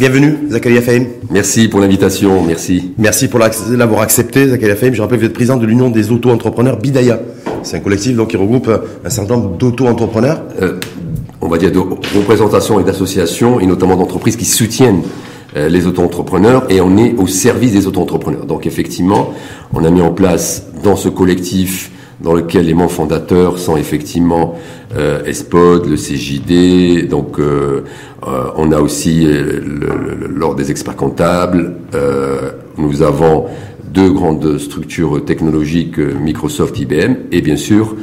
Bienvenue, Zakaria Fahim. Merci pour l'invitation, merci. Merci pour l'avoir accepté, Zakaria Fahim. Je rappelle que vous êtes président de l'Union des auto-entrepreneurs Bidaya. C'est un collectif donc, qui regroupe un certain nombre d'auto-entrepreneurs. Euh, on va dire de représentations et d'associations, et notamment d'entreprises qui soutiennent euh, les auto-entrepreneurs, et on est au service des auto-entrepreneurs. Donc effectivement, on a mis en place dans ce collectif dans lequel les membres fondateurs sont effectivement euh, ESPOD, le CJD, donc euh, euh, on a aussi l'ordre des experts comptables, nous avons deux grandes structures technologiques, Microsoft, IBM, et bien sûr,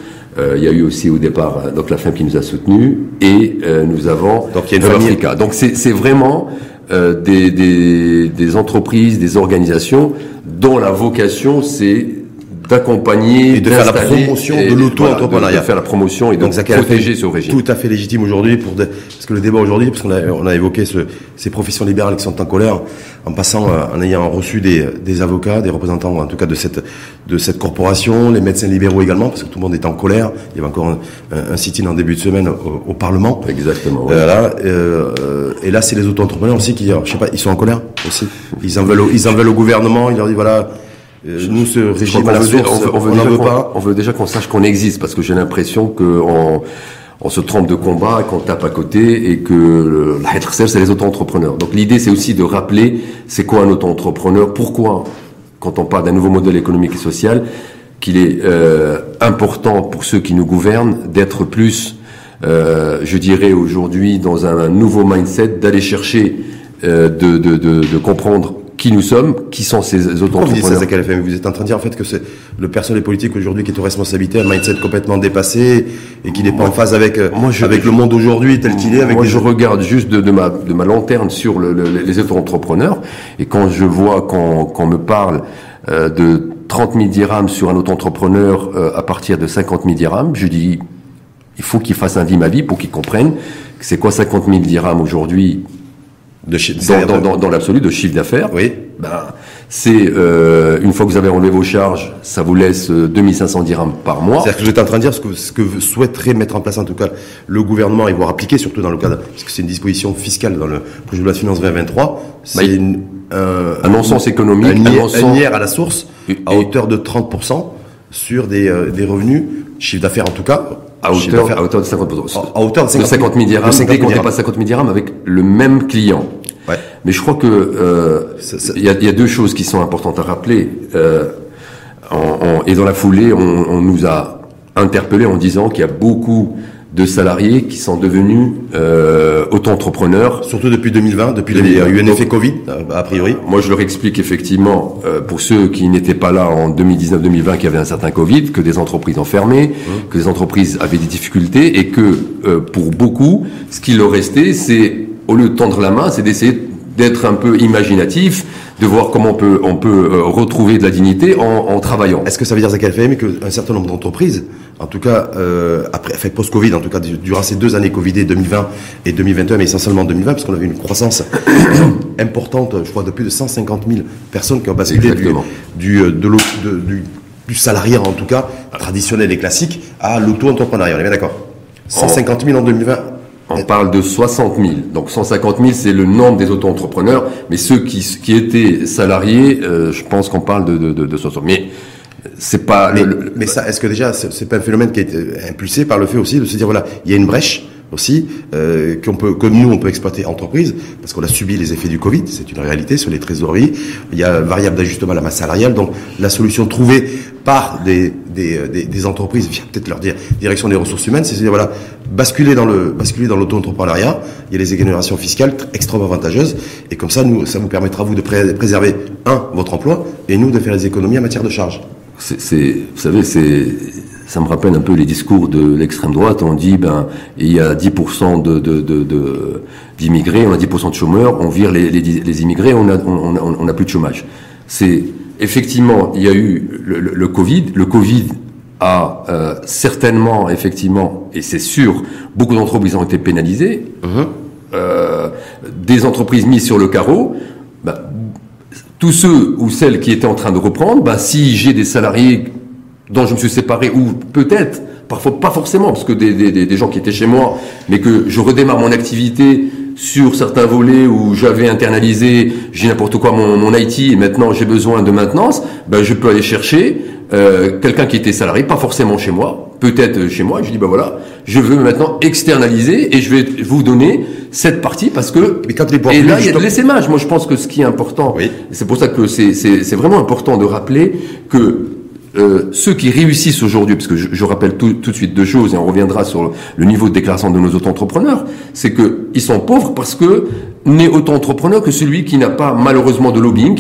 il y a eu aussi au départ donc la FEM qui nous a soutenus, et nous avons donc, il y a une Africa. Donc c'est vraiment des, des, des entreprises, des organisations dont la vocation c'est d'accompagner et de faire la promotion de l'auto-entrepreneuriat. de, faire la promotion et de protéger ce régime. Tout à fait légitime aujourd'hui pour parce que le débat aujourd'hui, parce qu'on a, on a évoqué ce, ces professions libérales qui sont en colère, en passant, euh, en ayant reçu des, des avocats, des représentants en tout cas de cette de cette corporation, les médecins libéraux également, parce que tout le monde est en colère. Il y avait encore un, un, sit-in en début de semaine au, Parlement. Exactement. Euh, là, euh, et là, c'est les auto-entrepreneurs aussi qui, je sais pas, ils sont en colère aussi. Ils en veulent, ils en veulent au gouvernement. Ils leur disent voilà euh, nous, ce régime à on veut, veut, pas. On veut déjà qu'on sache qu'on existe, parce que j'ai l'impression qu'on on se trompe de combat, qu'on tape à côté, et que la seul c'est les auto-entrepreneurs. Donc l'idée, c'est aussi de rappeler, c'est quoi un auto-entrepreneur, pourquoi, quand on parle d'un nouveau modèle économique et social, qu'il est euh, important pour ceux qui nous gouvernent d'être plus, euh, je dirais aujourd'hui, dans un, nouveau mindset, d'aller chercher, euh, de, de, de, de comprendre qui nous sommes, qui sont ces auto-entrepreneurs. Vous, vous êtes en train de dire en fait que c'est le personnel politique aujourd'hui qui est aux responsabilités, un mindset complètement dépassé et qui n'est pas en phase avec euh, moi, je, avec le monde aujourd'hui tel qu'il est. Avec moi, je regarde juste de, de, ma de ma lanterne sur le, les auto-entrepreneurs et quand je vois qu'on me parle euh, de 30 000 dirhams sur un auto-entrepreneur euh, à partir de 50 000 dirhams, je dis il faut qu'il fasse un vie ma vie pour qu'il comprenne que c'est quoi 50 000 dirhams aujourd'hui de dans, dans, dans, l'absolu de chiffre d'affaires. Oui. Ben, c'est euh, une fois que vous avez enlevé vos charges, ça vous laisse 2500 euh, dirhams par mois. C'est-à-dire que j'étais en train de dire ce que, ce que souhaiterait mettre en place en tout cas le gouvernement et voir appliquer, surtout dans le cadre, parce que c'est une disposition fiscale dans le projet de loi de finances 2023. C'est bah, un, un non-sens économique, un, un, à la source, à hauteur de 30% sur des, euh, des revenus, chiffre d'affaires en tout cas, à hauteur, à hauteur de 50%. À, hauteur de 50, 50 000 dirhams, dès qu'on dépasse 50 000 dirhams avec le même client. Ouais. Mais je crois que euh, il y, a, y, a, deux choses qui sont importantes à rappeler. Euh, en, en, et dans la foulée, on, on nous a interpellé en disant qu'il y a beaucoup de salariés qui sont devenus euh, auto-entrepreneurs. Surtout depuis 2020, depuis il y a eu un effet Covid, a priori. Moi, je leur explique effectivement, euh, pour ceux qui n'étaient pas là en 2019-2020, qu'il y avait un certain Covid, que des entreprises ont fermé, mmh. que des entreprises avaient des difficultés, et que euh, pour beaucoup, ce qui leur restait, c'est, au lieu de tendre la main, c'est d'essayer d'être un peu imaginatif, de voir comment on peut, on peut euh, retrouver de la dignité en, en travaillant. Est-ce que ça veut dire, Zakaria Fahim, qu'un certain nombre d'entreprises, en tout cas, euh, après, fait post-Covid, en tout cas, durant ces deux années Covidées, 2020 et 2021, mais essentiellement 2020, parce qu'on avait une croissance importante, je crois, de plus de 150 000 personnes qui ont basculé du, du, euh, de, de, du, du salariat, en tout cas, traditionnel et classique, à l'auto-entrepreneuriat. On est bien d'accord? 150 000 en 2020 on parle de 60 000. Donc 150 000, c'est le nombre des auto-entrepreneurs. Mais ceux qui, qui étaient salariés, euh, je pense qu'on parle de, de, de, de 60 000. Mais c'est pas. Mais, mais ça, est-ce que déjà, c'est pas un phénomène qui a été impulsé par le fait aussi de se dire voilà, il y a une brèche aussi euh, qu'on peut, que nous on peut exploiter entreprise parce qu'on a subi les effets du Covid, c'est une réalité sur les trésoreries. Il y a variable d'ajustement à la masse salariale, donc la solution trouvée par des, des, des entreprises via peut-être leur dire direction des ressources humaines, c'est de dire voilà basculer dans le basculer dans l'auto-entrepreneuriat. Il y a des exonérations fiscales extrêmement avantageuses et comme ça nous ça vous permettra vous de préserver un votre emploi et nous de faire des économies en matière de charges. C'est, vous savez, c'est ça me rappelle un peu les discours de l'extrême droite. On dit, ben, il y a 10% de, de, de, d'immigrés, on a 10% de chômeurs, on vire les, les, les immigrés, on a, on, on, on a plus de chômage. C'est effectivement, il y a eu le, le, le Covid. Le Covid a euh, certainement, effectivement, et c'est sûr, beaucoup d'entreprises ont été pénalisées. Uh-huh. Euh, des entreprises mises sur le carreau. Ben, tous ceux ou celles qui étaient en train de reprendre, ben, si j'ai des salariés dont je me suis séparé, ou peut-être, parfois pas forcément, parce que des, des, des, gens qui étaient chez moi, mais que je redémarre mon activité sur certains volets où j'avais internalisé, j'ai n'importe quoi mon, mon IT et maintenant j'ai besoin de maintenance, ben je peux aller chercher euh, quelqu'un qui était salarié, pas forcément chez moi, peut-être chez moi. Je dis ben voilà, je veux maintenant externaliser et je vais vous donner cette partie parce que Mais quand les et là il y a de l'essaimage. Moi je pense que ce qui est important, Oui. c'est pour ça que c'est vraiment important de rappeler que euh, ceux qui réussissent aujourd'hui, parce que je, je rappelle tout, tout de suite deux choses, et on reviendra sur le niveau de déclaration de nos auto-entrepreneurs, c'est que ils sont pauvres parce que n'est auto-entrepreneur que celui qui n'a pas malheureusement de lobbying,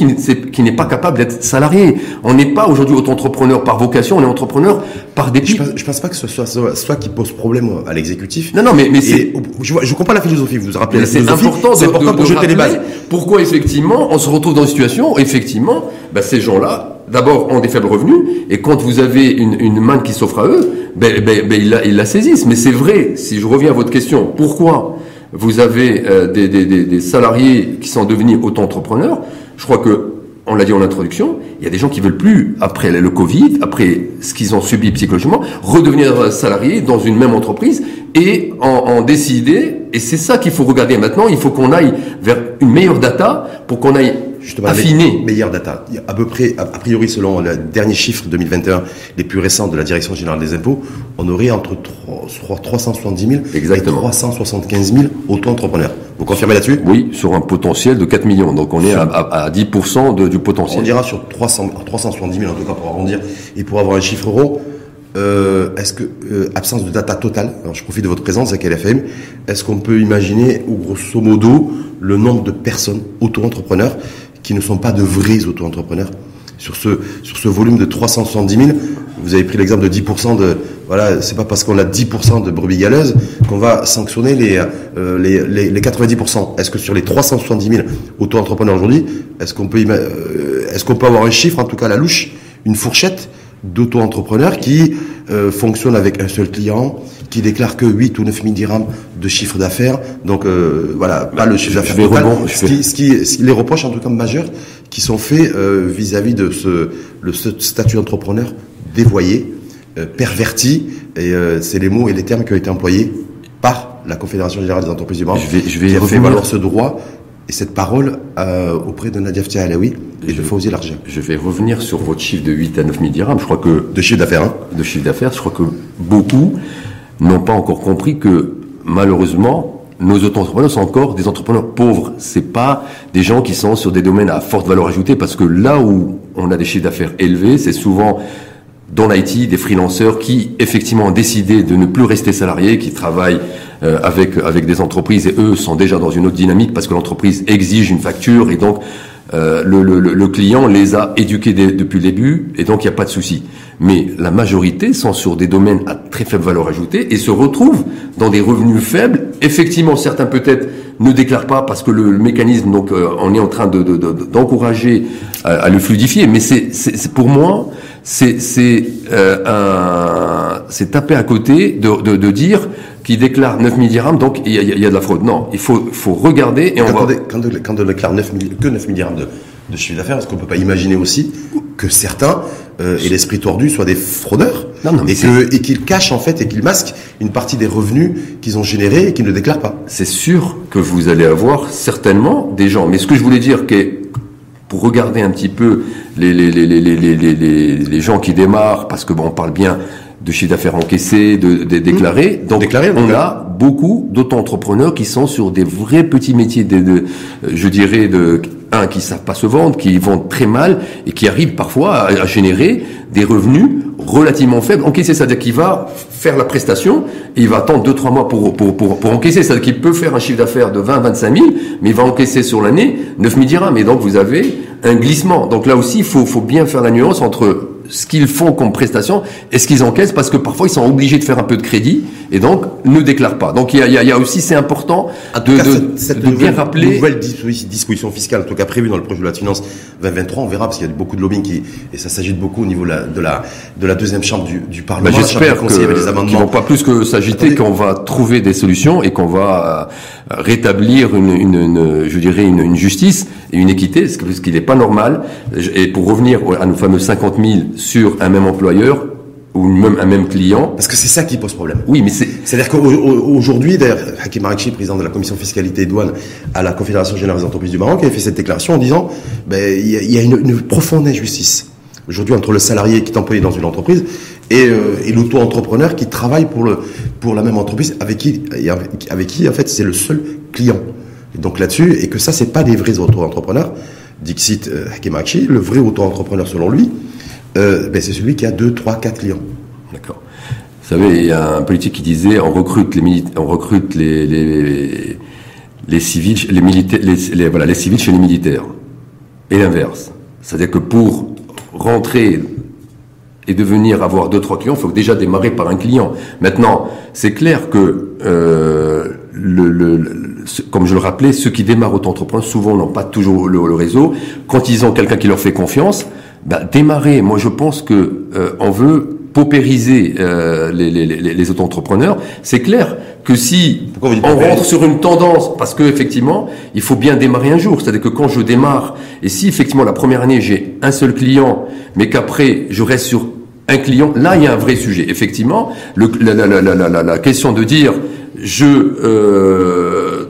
qui n'est pas capable d'être salarié. On n'est pas aujourd'hui auto-entrepreneur par vocation, on est entrepreneur par Je dépit. pense, je pense pas que ce soit soit, soit qui pose problème à l'exécutif. Non, non, mais, mais c'est je, je comprends la philosophie. Vous vous rappelez Mais la c'est important, de, C'est important de- pour de jeter les bases. Pourquoi effectivement on se retrouve dans une situation où effectivement bah, ces gens-là d'abord ont des faibles revenus et quand vous avez une, main qui s'offre à eux, ben, ben, ben, ils, la, saisissent. Mais c'est vrai. Si je reviens à votre question, pourquoi vous avez euh, des, salariés qui sont devenus auto-entrepreneurs? Je crois que on l'a dit en introduction, il y a des gens qui veulent plus, après le Covid, après ce qu'ils ont subi psychologiquement, redevenir salariés dans une même entreprise et en décider. Et c'est ça qu'il faut regarder maintenant. Il faut qu'on aille vers une meilleure data pour qu'on aille Justement, affiner. me- meilleure data. À peu près, a priori, selon le dernier chiffre 2021, les plus récents de la Direction générale des impôts, on aurait entre 3, je crois, 370 000 Exactement. et 375 000 auto-entrepreneurs. Vous confirmez là-dessus? Oui, sur un potentiel de 4 millions. Donc on est à, à, à 10% de, du On potentiel. dira sur 300, 370 000 en tout cas pour arrondir et pour avoir un chiffre rond. Euh, est-ce que euh, absence de data totale? Alors je profite de votre présence avec LFM. Est-ce qu'on peut imaginer, ou grosso modo, le nombre de personnes auto-entrepreneurs? Qui ne sont pas de vrais auto-entrepreneurs. Sur ce sur ce volume de 370 000 Vous avez pris l'exemple de 10 de voilà, c'est pas parce qu'on a 10 de brebis galeuses qu'on va sanctionner les euh, les, les, les 90% Est-ce que sur les 370 000 auto-entrepreneurs aujourd'hui, est-ce qu'on peut euh, est-ce peut avoir un chiffre, en tout cas la louche, une fourchette d'auto-entrepreneurs qui euh, fonctionnent avec un seul client, qui déclarent que 8 ou 9 000 dirhams de chiffre d'affaires. Donc euh, voilà, pas le chiffre d'affaires vais total. rebond- je ce, vais- qui, ce qui- ce qui- les reproches en tout cas majeurs qui sont faits euh, vis-à-vis de ce, le ce statut d'entrepreneur dévoyé, perverti, et c'est les mots et les termes qui ont été employés par la Confédération Générale des Entreprises du Maroc, Je vais- je vais qui a fait revenir- valoir ce droit et cette parole euh, auprès de Nadia Ftia Alaoui et de Fawzi. Je vais revenir sur votre chiffre de 8 à 9 000 dirhams. Je crois que De chiffre d'affaires, hein de chiffre d'affaires, je crois que beaucoup n'ont pas encore compris que malheureusement, nos auto-entrepreneurs sont encore des entrepreneurs pauvres. C'est pas des gens qui sont sur des domaines à forte valeur ajoutée parce que là où on a des chiffres d'affaires élevés, c'est souvent dans l'IT des freelanceurs qui effectivement ont décidé de ne plus rester salariés, qui travaillent euh, avec avec des entreprises et eux sont déjà dans une autre dynamique parce que l'entreprise exige une facture et donc euh, le, le, client les a éduqués depuis le début et donc il n'y a pas de souci. Mais la majorité sont sur des domaines à très faible valeur ajoutée et se retrouvent dans des revenus faibles. Effectivement, certains peut-être ne déclarent pas parce que le, mécanisme, donc euh, on est en train de, de- de- d'encourager à, à le fluidifier. Mais c'est pour moi, c'est, c'est, euh, un, c'est taper à côté de, de, de dire qu'il déclare 9 000 dirhams, donc il y a, il y a de la fraude. Non, il faut, faut regarder et quand, on, quand, quand on déclare 9 000 que 9 000 dirhams de, de chiffre d'affaires, est-ce qu'on peut pas imaginer aussi que certains euh, et l'esprit tordu soient des fraudeurs Non, non, mais et que et qu'ils cachent en fait et qu'ils masquent une partie des revenus qu'ils ont générés et qu'ils ne déclarent pas? c'est sûr que vous allez avoir certainement des gens. Mais ce que je voulais dire, que pour regarder un petit peu les, les, les, les, gens qui démarrent, parce que bon, on parle bien de chiffre d'affaires encaissé, de, de déclaré. Donc, Déclaré, on a beaucoup d'auto-entrepreneurs qui sont sur des vrais petits métiers, de, de, je dirais, de un qui savent pas se vendre, qui vendent très mal et qui arrivent parfois à, à générer des revenus relativement faibles. Encaisser, c'est-à-dire qu'il va faire la prestation et il va attendre deux trois mois pour pour pour, pour encaisser, c'est-à-dire qu'il peut faire un chiffre d'affaires de 20 25 000, mais il va encaisser sur l'année 9 000 dirhams. Et donc vous avez un glissement. Donc là aussi, il faut faut bien faire la nuance entre ce qu'ils font comme prestation et ce qu'ils encaissent parce que parfois ils sont obligés de faire un peu de crédit et donc ne déclarent pas. Donc il y a, il y a, aussi c'est important de, cas, de, cette, cette de bien nouvelle, rappeler nouvelle disposi- disposition fiscale, en tout cas prévue dans le projet de loi de finances 2023, on verra parce qu'il y a beaucoup de lobbying qui, et ça s'agit de beaucoup au niveau de la, de la, de la deuxième chambre du, du Bah, Parlement. chambre J'espère qu'ils vont pas plus que s'agiter, qu'on va trouver des solutions et qu'on va euh, rétablir une, une, une- je dirais une, une justice et une équité, ce qui n'est pas normal. Et pour revenir à nos fameux 50 000 sur un même employeur, ou même un même client. Parce que c'est ça qui pose problème. Oui, mais c'est. C'est-à-dire qu'aujourd'hui, d'ailleurs, Hakim Marakchi, président de la commission fiscalité et douane à la Confédération générale des entreprises du Maroc, avait fait cette déclaration en disant, ben, il y a, une, une profonde injustice aujourd'hui entre le salarié qui est employé dans une entreprise et, euh, et l'auto-entrepreneur qui travaille pour le pour la même entreprise avec qui avec qui en fait c'est le seul client. Donc là-dessus et que ça c'est pas des vrais auto-entrepreneurs. Dixit euh, Hakimachi, le vrai auto-entrepreneur selon lui, euh, ben c'est celui qui a deux, trois, quatre clients. D'accord. Vous savez, il y a un politique qui disait on recrute les on recrute les, les, les civils, les militaires, les, voilà, les civils chez les militaires. Et l'inverse. C'est-à-dire que pour rentrer et devenir avoir deux trois clients, il faut déjà démarrer par un client. Maintenant, c'est clair que euh, le, comme je le rappelais, ceux qui démarrent auto-entrepreneurs souvent n'ont pas toujours le, réseau. Quand ils ont quelqu'un qui leur fait confiance, bah, démarrer. Moi, je pense que euh, on veut paupériser euh, les, les, les, les auto-entrepreneurs. C'est clair que si on rentre sur une tendance, parce que effectivement, il faut bien démarrer un jour. C'est-à-dire que quand je démarre, et si effectivement la première année j'ai un seul client, mais qu'après je reste sur un client, là il y a un vrai sujet. Effectivement, le, la, la, la, la, question de dire je euh,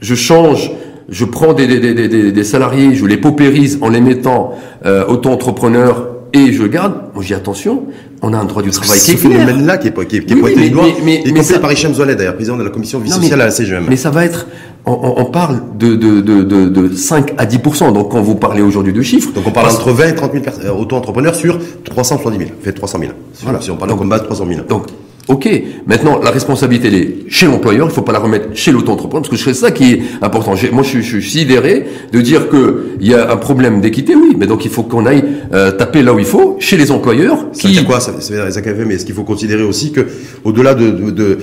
je change, je prends des, des, des, des, salariés, je les paupérise en les mettant euh, auto-entrepreneurs et je garde. Moi, j'ai attention. On a un droit du travail qui est Ce phénomène-là qui est, qui est, qui est oui, pointé doigt, mais, mais, mais ça... par Zolet, d'ailleurs, président de la commission vie sociale à la CGM. Mais ça va être, on, on parle de, de, de, de, de 5 à 10 Donc, quand vous parlez aujourd'hui de chiffres. Donc, on parle entre 20 et 30 000 auto-entrepreneurs sur 370 000. Fait 300 000. Voilà. Si on parle donc, en combat de 300 000. Donc, Ok, maintenant la responsabilité elle est chez l'employeur, il faut pas la remettre chez l'auto-entrepreneur, parce que c'est ça qui est important. Moi je, je, suis sidéré de dire que il y a un problème d'équité, oui, mais donc il faut qu'on aille euh, taper là où il faut, chez les employeurs. Ça qui... veut dire quoi ça, ça veut dire mais est-ce qu'il faut considérer aussi que au-delà de, de, de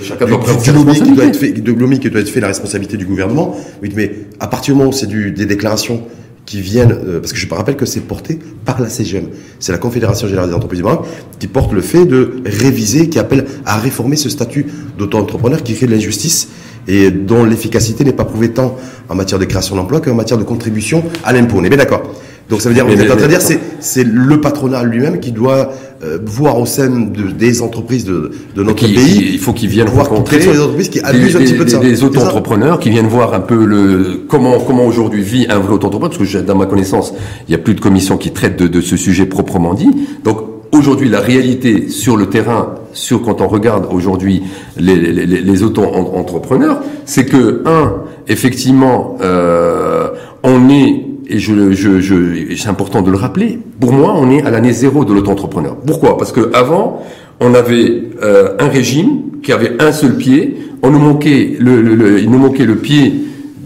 du, lobby qui doit être fait, de lobby qui doit être fait la responsabilité du gouvernement, oui, mais à partir du moment où c'est des déclarations qui viennent, euh, parce que je rappelle que c'est porté par la CGM. C'est la Confédération Générale des Entreprises du Maroc qui porte le fait de réviser, qui appelle à réformer ce statut d'auto-entrepreneur qui crée de l'injustice et dont l'efficacité n'est pas prouvée tant en matière de création d'emplois qu'en matière de contribution à l'impôt. On est bien d'accord donc ça veut dire, vous êtes en train de dire, c'est le patronat lui-même qui doit euh, voir au sein de, des entreprises de, de notre pays. il faut qu'ils viennent voir rencontrer les entreprises qui abusent un petit peu de ça. Des auto-entrepreneurs qui viennent voir un peu le comment comment aujourd'hui vit un vrai auto-entrepreneur, parce que dans ma connaissance, il y a plus de commissions qui traitent de, de ce sujet proprement dit. Donc aujourd'hui, la réalité sur le terrain, sur quand on regarde aujourd'hui les, les, les auto-entrepreneurs, c'est que un, effectivement, euh, on est et je, je, je c'est important de le rappeler, pour moi, on est à l'année zéro de l'auto-entrepreneur. Pourquoi? Parce que avant, on avait euh, un régime qui avait un seul pied. On nous manquait le, le, il nous manquait le pied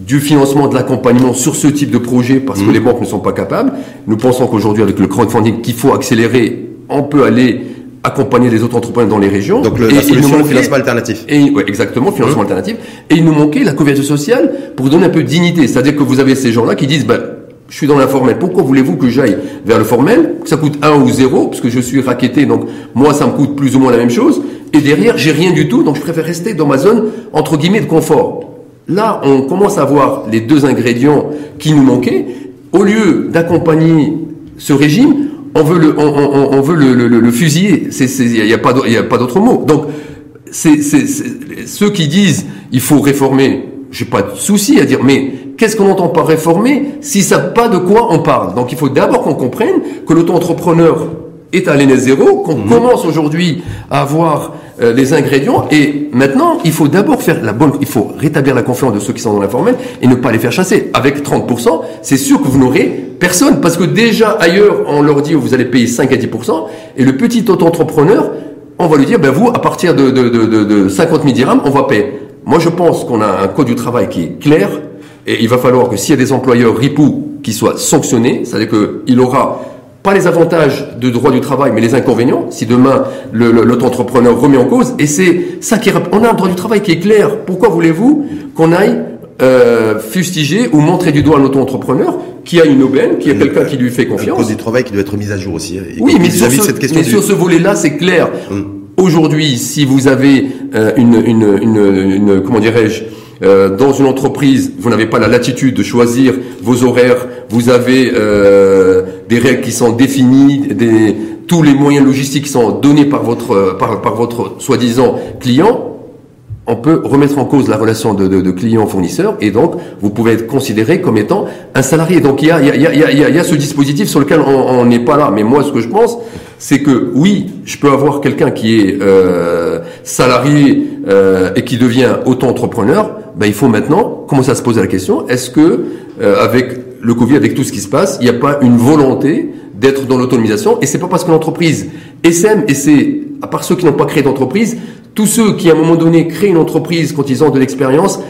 du financement de l'accompagnement sur ce type de projet parce que mmh. les banques ne sont pas capables. Nous pensons qu'aujourd'hui, avec le crowdfunding, qu'il faut accélérer, on peut aller accompagner les autres entrepreneurs dans les régions. Donc le, et la solution, le financement alternatif. Et, ouais, exactement, financement mmh. alternatif. Et il nous manquait la couverture sociale pour donner un peu de dignité. C'est-à-dire que vous avez ces gens-là qui disent, ben, je suis dans l'informel. Pourquoi voulez-vous que j'aille vers le formel? Ça coûte 1 ou 0, parce que je suis raquetté, donc moi ça me coûte plus ou moins la même chose. Et derrière, j'ai rien du tout, donc je préfère rester dans ma zone, entre guillemets, de confort. Là, on commence à voir les deux ingrédients qui nous manquaient. Au lieu d'accompagner ce régime, on veut le, on, veut le, le, le fusiller. Il n'y a, pas, d'autre mot. Donc, ceux qui disent il faut réformer, j'ai pas de souci à dire, mais qu'est-ce qu'on entend par réformer si ça pas de quoi on parle? Donc il faut d'abord qu'on comprenne que l'auto-entrepreneur est à l'année zéro, qu'on mhm. commence aujourd'hui à avoir euh, les ingrédients et maintenant il faut d'abord faire la bonne, il faut rétablir la confiance de ceux qui sont dans l'informel et ne pas les faire chasser. Avec 30%, c'est sûr que vous n'aurez personne parce que déjà ailleurs on leur dit vous allez payer 5 à 10% et le petit auto-entrepreneur on va lui dire ben vous à partir de, de, de, de 50 000 dirhams on va payer. Moi je pense qu'on a un code du travail qui est clair, et il va falloir que s'il y a des employeurs RIPOU qui soient sanctionnés, c'est-à-dire qu'il aura pas les avantages de droit du travail, mais les inconvénients, si demain l'auto-entrepreneur remet en cause. Et c'est ça qui On a un droit du travail qui est clair. Pourquoi voulez-vous qu'on aille euh, fustiger ou montrer du doigt un auto-entrepreneur qui a une aubaine, qui a quelqu'un qui lui fait confiance? Un code du travail qui doit être mis à jour aussi. Hein, oui, mais sur ce, cette question mais sur ce volet-là, c'est clair. Hum. Aujourd'hui, si vous avez euh, une, une, une, une, comment dirais-je, euh, dans une entreprise, vous n'avez pas la latitude de choisir vos horaires, vous avez euh, des règles qui sont définies, des, tous les moyens logistiques sont donnés par votre, par, par votre soi-disant client, on peut remettre en cause la relation de, de, de client-fournisseur et donc vous pouvez être considéré comme étant un salarié. Donc il y a, y a, y a, y a ce dispositif sur lequel on n'est pas là. Mais moi, ce que je pense, c'est que oui, je peux avoir quelqu'un qui est euh, salarié euh, et qui devient auto-entrepreneur. Ben, il faut maintenant commencer à se poser la question est-ce que euh, avec le Covid, avec tout ce qui se passe, il n'y a pas une volonté d'être dans l'autonomisation? Et c'est pas parce que l'entreprise SM et c'est à part ceux qui n'ont pas créé d'entreprise, tous ceux qui à un moment donné créent une entreprise quand ils ont de l'expérience,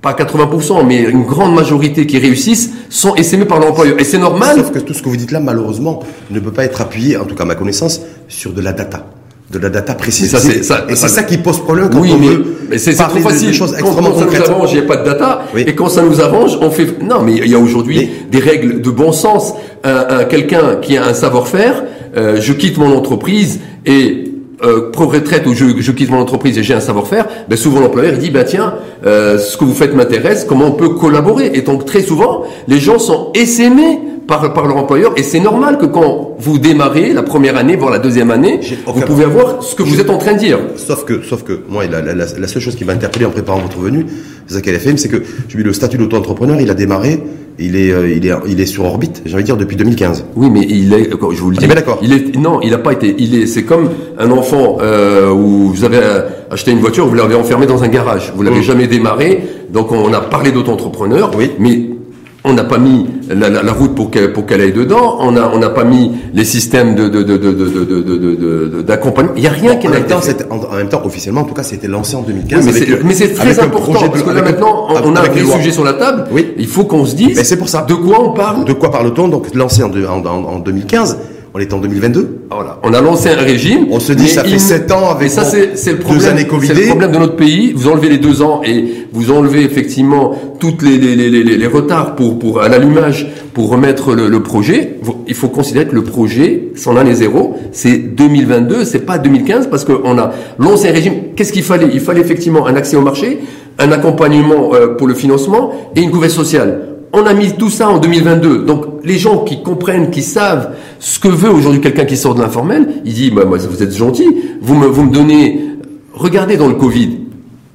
pas 80%, mais une grande majorité qui réussissent sont essaimés par l'employeur. Et c'est normal. Sauf que tout ce que vous dites là, malheureusement, ne peut pas être appuyé, en tout cas à ma connaissance, sur de la data de la data précise. Ça, ça, et c'est ça qui pose problème quand oui, on mais, veut mais c'est trop facile. Des choses quand, quand ça nous arrange, il n'y a pas de data. Oui. Et quand ça nous arrange, on fait. Non, mais il y a aujourd'hui des règles de bon sens. Un, un, Quelqu'un qui a un savoir-faire, euh, je quitte mon entreprise et euh, pro-retraite où je, je, quitte mon entreprise et j'ai un savoir-faire, ben souvent l'employeur dit bah tiens euh, ce que vous faites m'intéresse, comment on peut collaborer? Et donc très souvent les gens sont essaimés par, par leur employeur et c'est normal que quand vous démarrez la première année voire la deuxième année vous pouvez avoir ce que vous êtes en train de dire. Sauf que sauf que moi la, la, la seule chose qui m'a interpellé en préparant votre venue c'est ça qu'elle a fait c'est que je le statut d'auto-entrepreneur il a démarré il est, euh, il est, il est sur orbite, j'ai envie de dire depuis 2015. Oui, mais il est, je vous le dis. d'accord. Il est, non, il n'a pas été. Il est, c'est comme un enfant euh, où vous avez acheté une voiture, vous l'avez enfermé dans un garage, vous l'avez mmh. jamais démarré. Donc on a parlé d'auto-entrepreneur, oui. mais on n'a pas mis la, la, la, route pour qu'elle pour qu'elle aille dedans. On n'a pas mis les systèmes de de de de de d'accompagnement. Il y a rien bon, qui en même temps fait. En, en, même temps, officiellement, en tout cas, c'était lancé en 2015. Oui, mais c'est très important parce que là maintenant, on, a des sujets sur la table. Oui. Il faut qu'on se dise. Mais c'est pour ça. De quoi on parle De quoi parle-t-on Donc lancé en, en, en 2015. On est en 2022. Voilà. On a lancé un régime. On se dit ça fait 7 ans avec ça, c'est, le problème, deux années Covid. C'est le problème de notre pays. Vous enlevez les deux ans et vous enlevez effectivement toutes les, les, les, les, les retards pour, pour à l'allumage pour remettre le, le, projet. Il faut considérer que le projet, son année zéro, c'est 2022, c'est pas 2015 parce qu'on a lancé un régime. Qu'est-ce qu'il fallait? Il fallait effectivement un accès au marché, un accompagnement euh, pour le financement et une couverture sociale on a mis tout ça en 2022. Donc les gens qui comprennent, qui savent ce que veut aujourd'hui quelqu'un qui sort de l'informel, il dit bah, moi vous êtes gentil, vous me vous me donnez regardez dans le Covid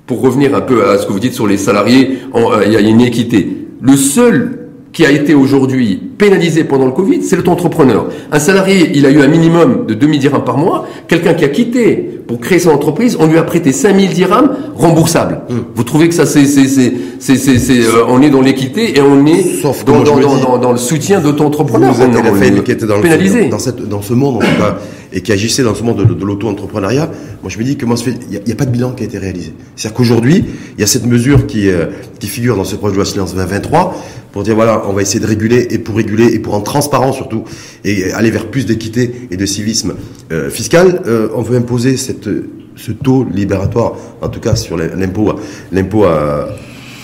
pour revenir un peu à ce que vous dites sur les salariés, euh, il y a une équité. Le seul qui a été aujourd'hui pénalisé pendant le Covid, c'est l'auto-entrepreneur. Un salarié, il a eu un minimum de 2000 dirhams par mois. Quelqu'un qui a quitté pour créer son entreprise, on lui a prêté 5000 dirhams remboursables. Mmh. Vous trouvez que ça, c'est, c'est, c'est, c'est, euh, on est dans l'équité et on est Sauf dans, dans, dans, dis, dans, dans, le soutien d'auto-entrepreneur. Vous êtes on, on qui était dans, pénalisé. Le, dans, cette, dans ce monde, en tout cas, et qui agissait dans ce monde de, de l'auto-entrepreneuriat, moi je me dis fait, il n'y a, a, pas de bilan qui a été réalisé. C'est-à-dire qu'aujourd'hui, il y a cette mesure qui, euh, qui figure dans ce projet de loi silence 2023 pour dire voilà, on va essayer de réguler et pour réguler et pour en transparence surtout et aller vers plus d'équité et de civisme euh, fiscal, euh, on veut imposer cette, ce taux libératoire, en tout cas sur l'impôt, l'impôt à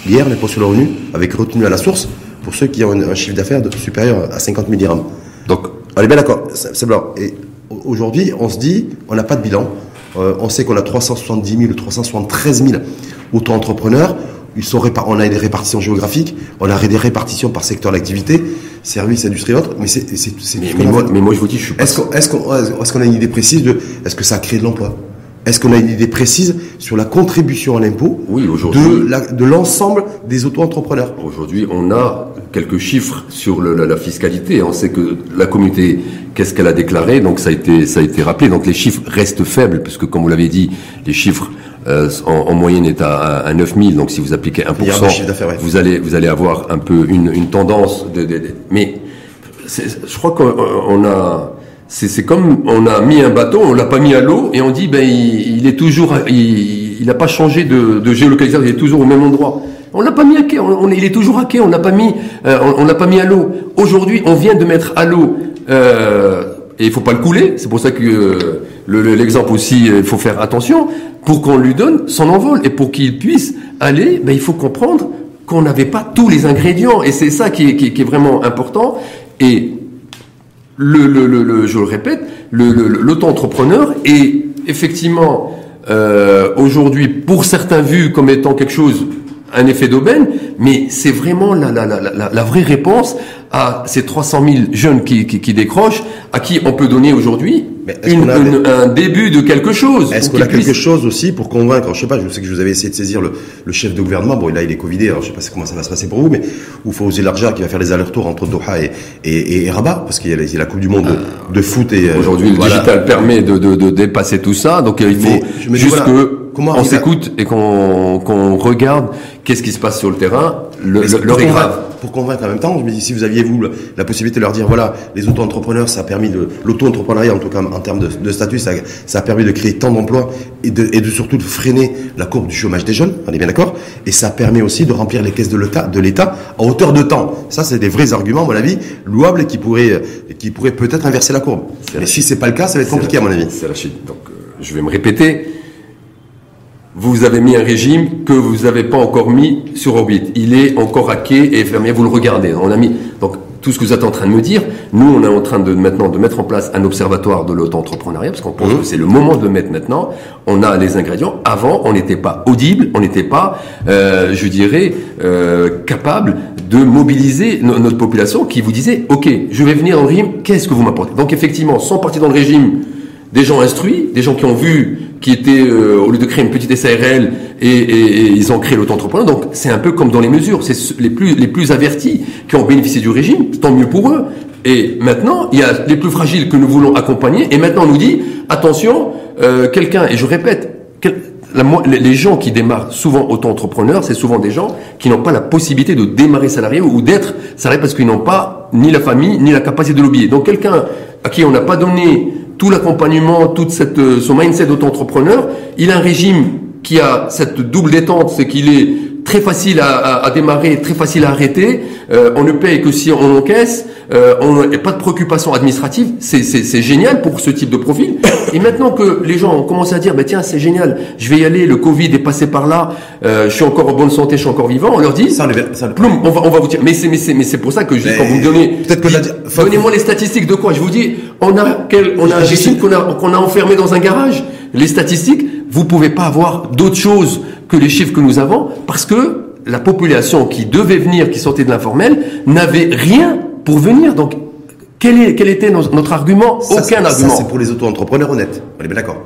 l'IR, l'impôt sur le revenu, avec retenue à la source pour ceux qui ont un, un chiffre d'affaires supérieur à 50 000 dirhams. Donc, on est bien d'accord, c'est blanc. Et aujourd'hui, on se dit, on n'a pas de bilan. Euh, on sait qu'on a 370 000 ou 373 000 auto-entrepreneurs. Ils sont on a des répartitions géographiques, on a des répartitions par secteur d'activité, services, industrie et autres, mais c'est mais, mais, moi, mais moi je vous dis, je suis pas. Est-ce qu'on est qu'on est qu'on a une idée précise de est-ce que ça crée de l'emploi? Est-ce qu'on a une idée précise sur la contribution à l'impôt oui, de, de l'ensemble des auto-entrepreneurs Aujourd'hui, on a quelques chiffres sur le, la, la, fiscalité. On sait que la communauté, qu'est-ce qu'elle a déclaré Donc ça a été ça a été rappelé. Donc les chiffres restent faibles puisque, comme vous l'avez dit, les chiffres euh, en, en, moyenne est à, à 9 000. Donc si vous appliquez 1%, ouais. vous allez vous allez avoir un peu une, une tendance. De, de, de mais je crois qu'on a c'est comme on a mis un bateau, on l'a pas mis à l'eau et on dit ben il, est toujours il n'a pas changé de, de géolocalisation, il est toujours au même endroit. On l'a pas mis à quai, on, on, il est toujours à quai, on l'a pas mis, euh, on, l'a pas mis à l'eau. Aujourd'hui, on vient de mettre à l'eau euh, et il faut pas le couler. C'est pour ça que euh, l'exemple le, aussi, il faut faire attention pour qu'on lui donne son envol et pour qu'il puisse aller. Ben, il faut comprendre qu'on n'avait pas tous les ingrédients et c'est ça qui est, qui est, vraiment important. Et le, le, le je le répète, l'auto-entrepreneur est effectivement euh, aujourd'hui pour certains vu comme étant quelque chose un effet d'aubaine, mais c'est vraiment la, la, la, la, vraie réponse à ces 300 000 jeunes qui, qui, qui décrochent, à qui on peut donner aujourd'hui Mais une- a une- un début de quelque chose. Est-ce qu'on a qu'ils quelque chose aussi pour convaincre, je sais pas, je sais que vous avez essayé de saisir le, le chef de gouvernement, bon là il est covidé, alors je sais pas comment ça va se passer pour vous, mais ou Fawzi Larja qui va faire les allers-retours entre Doha et, et, et Rabat, parce qu'il y a la, il y a la Coupe du Monde de, de foot et... euh, Aujourd'hui, le voilà. digital permet de, de, de dépasser tout ça, donc euh, il faut Mais je me dis, juste voilà, que on à- s'écoute et qu'on qu'on regarde qu'est-ce qui se passe sur le terrain. Le- le- convaincre- grave. Pour convaincre en même temps, je me dis, si vous aviez, vous, le- la possibilité de leur dire, voilà, les auto-entrepreneurs, ça a permis de, l'auto-entrepreneuriat, en tout cas, en termes de, de statut, ça, ça a permis de créer tant d'emplois et de, et de surtout de freiner la courbe du chômage des jeunes, on est bien d'accord? Et ça permet aussi de remplir les caisses de l'État, de l'État à hauteur de temps. Ça, c'est des vrais arguments, à mon avis, louables et qui pourraient, qui pourraient peut-être inverser la courbe. Mais si c'est pas le cas, ça va être compliqué, à mon avis. C'est Rachid. Donc, euh, je vais me répéter. Vous avez mis un régime que vous n'avez pas encore mis sur orbite. Il est encore hacké et fermé. Vous le regardez. On a mis. Donc, tout ce que vous êtes en train de me dire, nous, on est en train de maintenant de mettre en place un observatoire de l'auto-entrepreneuriat parce qu'on pense que c'est le moment de le mettre maintenant. On a les ingrédients. Avant, on n'était pas audible, on n'était pas, euh, je dirais, euh, capable de mobiliser no- notre population qui vous disait, ok, je vais venir le régime. Qu'est-ce que vous m'apportez? Donc, effectivement, sans partir dans le régime des gens instruits, des gens qui ont vu, qui étaient, euh, au lieu de créer une petite SARL, et, et- et ils ont créé l'auto-entrepreneur. Donc c'est un peu comme dans les mesures, c'est les plus, les plus avertis qui ont bénéficié du régime, tant mieux pour eux. Et maintenant, il y a les plus fragiles que nous voulons accompagner, et maintenant on nous dit, attention, euh, quelqu'un, et je répète, les gens qui démarrent souvent auto-entrepreneurs, c'est souvent des gens qui n'ont pas la possibilité de démarrer salarié ou d'être salarié parce qu'ils n'ont pas ni la famille ni la capacité de lobbyer. Donc quelqu'un à qui on n'a pas donné tout l'accompagnement, toute cette euh, son mindset d'auto-entrepreneur, il a un régime qui a cette double détente, c'est qu'il est très facile à, à- à démarrer, très facile à arrêter. Euh, on ne paye que si on encaisse. Euh, on n'a pas de préoccupation administrative. C'est, génial pour ce type de profil. Et maintenant que les gens ont commencé à dire, bah, tiens, c'est génial, je vais y aller, le Covid est passé par là, euh, je suis encore en bonne santé, je suis encore vivant, on leur dit, Ça, ça, Ploum, on va, on va vous dire. Mais c'est, mais c'est, mais c'est pour ça que je Mais quand vous me donnez, peut-être que donnez-moi les statistiques de quoi Je vous dis, on a quel, on a un qu'on a, qu'on a enfermé dans un garage. Les statistiques, vous pouvez pas avoir d'autre chose que les chiffres que nous avons, parce que la population qui devait venir, qui sortait de l'informel, n'avait rien pour venir. Donc, quel, est, quel était notre argument? Ça, Aucun ça, argument. c'est pour les auto-entrepreneurs honnêtes. On est bien d'accord.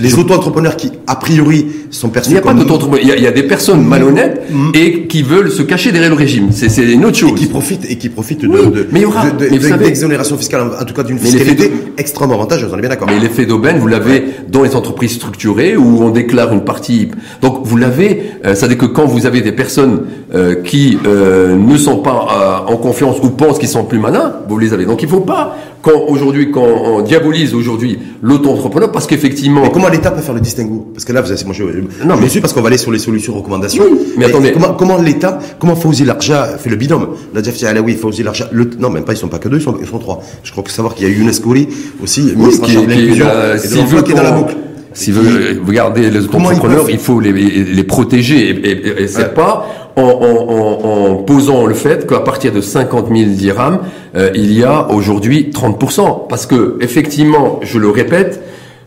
Les auto-entrepreneurs qui, a priori, sont perçus Il n'y a pas d'autre il y, a, il y a des personnes malhonnêtes Mm. et qui veulent se cacher derrière le régime. C'est, une autre chose. et qui profitent et qui profitent de, Oui, de, mais il y aura- de- de- fiscale, en tout cas d'une fiscalité extrêmement avantageuse. On est bien d'accord. Mais l'effet d'aubaine, vous l'avez dans les entreprises structurées où on déclare une partie. Donc vous l'avez, euh, c'est-à-dire que quand vous avez des personnes euh, qui euh, ne sont pas euh, en confiance ou pensent qu'ils sont plus malins, vous les avez. Donc il faut pas quand aujourd'hui quand on diabolise aujourd'hui l'auto-entrepreneur parce qu'effectivement Mais comment l'État peut faire le distinguo? Parce que là, vous avez, moi, je, je Non, je mais- suis parce qu'on va aller sur les solutions recommandations. Oui, mais attendez. Comment, comment l'État, comment Fawzi Larja fait le binôme? Nadjaf Alaoui, Fawzi Larja, le, non, même pas, ils sont pas que deux, ils sont, ils sont trois. Je crois que savoir qu'il y a Younes Kouri aussi, ministre en qui- de qui, l'inclusion euh, s'il veut qui est dans la boucle. S'il veut euh, regarder les entrepreneurs, il faut les, les protéger et, et, et c'est Ouais. pas en, en, en, en posant le fait qu'à partir de 50 000 dirhams, euh, il y a aujourd'hui 30%. Parce que effectivement, je le répète,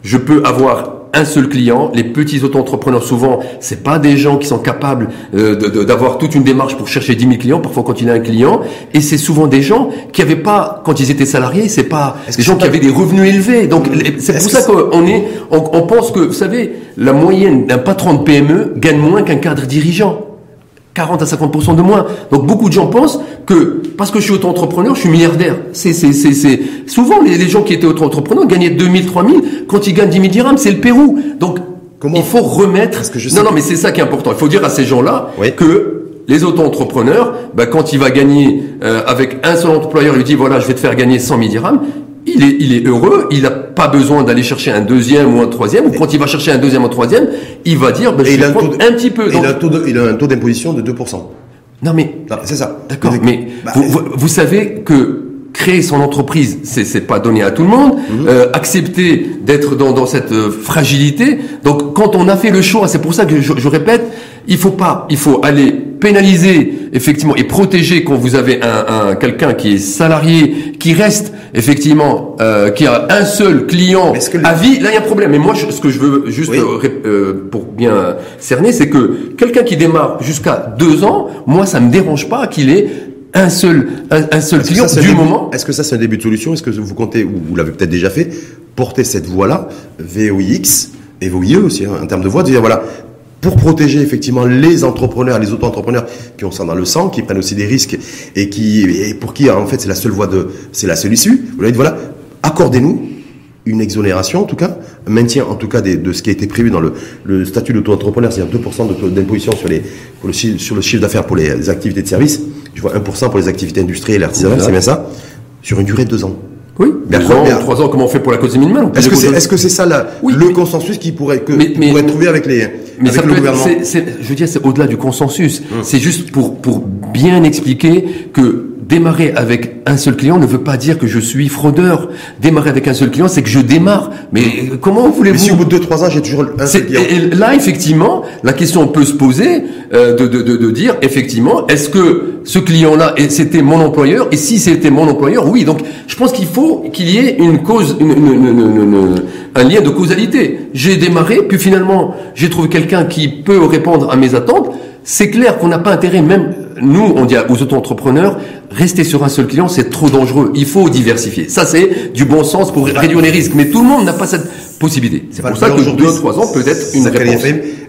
je peux avoir un seul client. Les petits auto-entrepreneurs, souvent, c'est pas des gens qui sont capables euh, d'avoir toute une démarche pour chercher 10 000 clients. Parfois, quand il a un client, et c'est souvent des gens qui avaient pas, quand ils étaient salariés, c'est pas des gens qui avaient des revenus élevés. Donc, les- c'est pour ça qu'on est, on, on pense que, vous savez, la moyenne d'un patron de PME gagne moins qu'un cadre dirigeant. 40 à 50% de moins. Donc beaucoup de gens pensent que parce que je suis auto-entrepreneur, je suis milliardaire. C'est c'est c'est c'est souvent les, les gens qui étaient auto-entrepreneurs gagnaient 2000 3000 quand ils gagnent 10 000 dirhams, c'est le Pérou. Donc Comment il faut remettre Parce que je sais Non non, que- mais c'est ça qui est important. Il faut dire à ces gens-là Oui. que les auto-entrepreneurs, bah, quand il va gagner euh, avec un seul employeur, il lui dit voilà, je vais te faire gagner 100 000 dirhams. Il est, il est heureux, il n'a pas besoin d'aller chercher un deuxième ou un troisième, ou quand il va chercher un deuxième ou un troisième, il va dire, bah, je Et il vais a un taux de- un petit peu. Donc- il a un taux de- il a un taux d'imposition de 2%. non mais C'est ça. D'accord, mais Bah, vous, vous- vous savez que créer son entreprise, c'est c'est pas donné à tout le monde. Mhm. Euh, accepter d'être dans, dans cette euh, fragilité. Donc, quand on a fait le choix, c'est pour ça que je, je répète, il faut pas, il faut aller pénaliser effectivement et protéger quand vous avez un, un quelqu'un qui est salarié, qui reste effectivement, euh, qui a un seul client que à vie. Là, il y a un problème. Mais moi, je- ce que je veux juste Oui. euh, euh, pour bien cerner, c'est que quelqu'un qui démarre jusqu'à deux ans, moi, ça me dérange pas qu'il ait un seul, un, seul client du moment. Est-ce que ça c'est un début de solution? Est-ce que vous comptez, ou vous l'avez peut-être déjà fait, porter cette voie-là, VOIX et VOIE aussi, hein, en termes de voix, de dire voilà, pour protéger effectivement les entrepreneurs, les auto-entrepreneurs qui ont ça dans le sang, qui prennent aussi des risques et qui, et pour qui en fait c'est la seule voie de, c'est la seule issue. Vous leur dites voilà, accordez-nous une exonération en tout cas, un maintien en tout cas de ce qui a été prévu dans le, le statut d'auto-entrepreneur, c'est-à-dire 2% d'imposition sur, les, pour le, sur le chiffre d'affaires pour les activités de service, je vois 1% pour les activités industrielles et artisanales, c'est bien ça, sur une durée de deux ans. Oui, deux ans, trois ans, comment on fait pour la cause minimale Est-ce que c'est est -ce c'est ça la, le consensus qui pourrait, que, mais, mais, pourrait trouver avec les mais avec le gouvernement? Je veux dire, c'est au-delà du consensus. Hum. C'est juste pour, pour bien expliquer que démarrer avec un seul client ne veut pas dire que je suis fraudeur. Démarrer avec un seul client, c'est que je démarre. Mais comment voulez-vous Si au bout de 2-3 ans, j'ai toujours un seul client. Et là, effectivement, la question peut se poser euh, de, de, de, de, dire, effectivement, est-ce que ce client-là, c'était mon employeur Et si c'était mon employeur, oui. Donc, je pense qu'il faut qu'il y ait une cause, une, une, un lien de causalité. J'ai démarré, puis finalement, j'ai trouvé quelqu'un qui peut répondre à mes attentes. C'est clair qu'on n'a pas intérêt, même nous, on dit aux auto-entrepreneurs, rester sur un seul client, c'est trop dangereux. Il faut diversifier. Ça, c'est du bon sens pour réduire les risques. Mais tout le monde n'a pas cette possibilité. C'est pour ça que deux, trois ans peut être une réponse.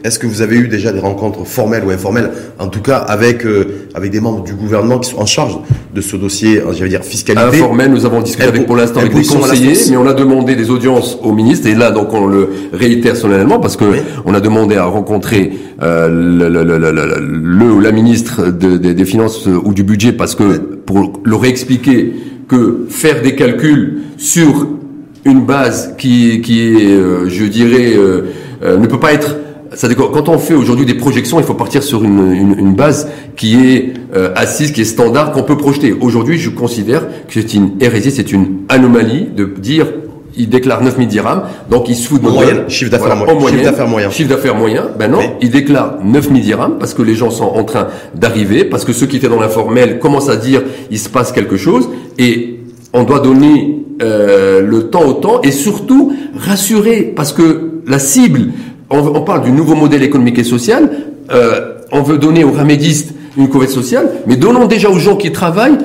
Est-ce que vous avez eu déjà des rencontres formelles ou informelles, en tout cas avec euh, avec des membres du gouvernement qui sont en charge de ce dossier, euh, j'allais dire fiscalité? Informel, nous avons discuté avec pour l'instant avec des conseillers, mais on a demandé des audiences au ministre et là donc on le réitère solennellement parce que on a demandé à rencontrer euh, le, ou la ministre des finances ou du budget parce que pour leur expliquer que faire des calculs sur une base qui, qui est, euh, je dirais, euh, euh, ne peut pas être quand on fait aujourd'hui des projections, il faut partir sur une, une base qui est assise, qui est standard, qu'on peut projeter. Aujourd'hui, je considère que c'est une hérésie, c'est une anomalie de dire il déclare 9000 dirhams, donc il se fout de moyenne, chiffre d'affaires moyen, chiffre d'affaires moyen. Chiffre d'affaires moyen, ben non, il déclare 9000 dirhams parce que les gens sont en train d'arriver, parce que ceux qui étaient dans l'informel commencent à dire il se passe quelque chose et on doit donner euh, le temps au temps et surtout rassurer parce que la cible, on, parle du nouveau modèle économique et social, euh, on veut donner aux ramédistes une couverture sociale, mais donnons déjà aux gens qui travaillent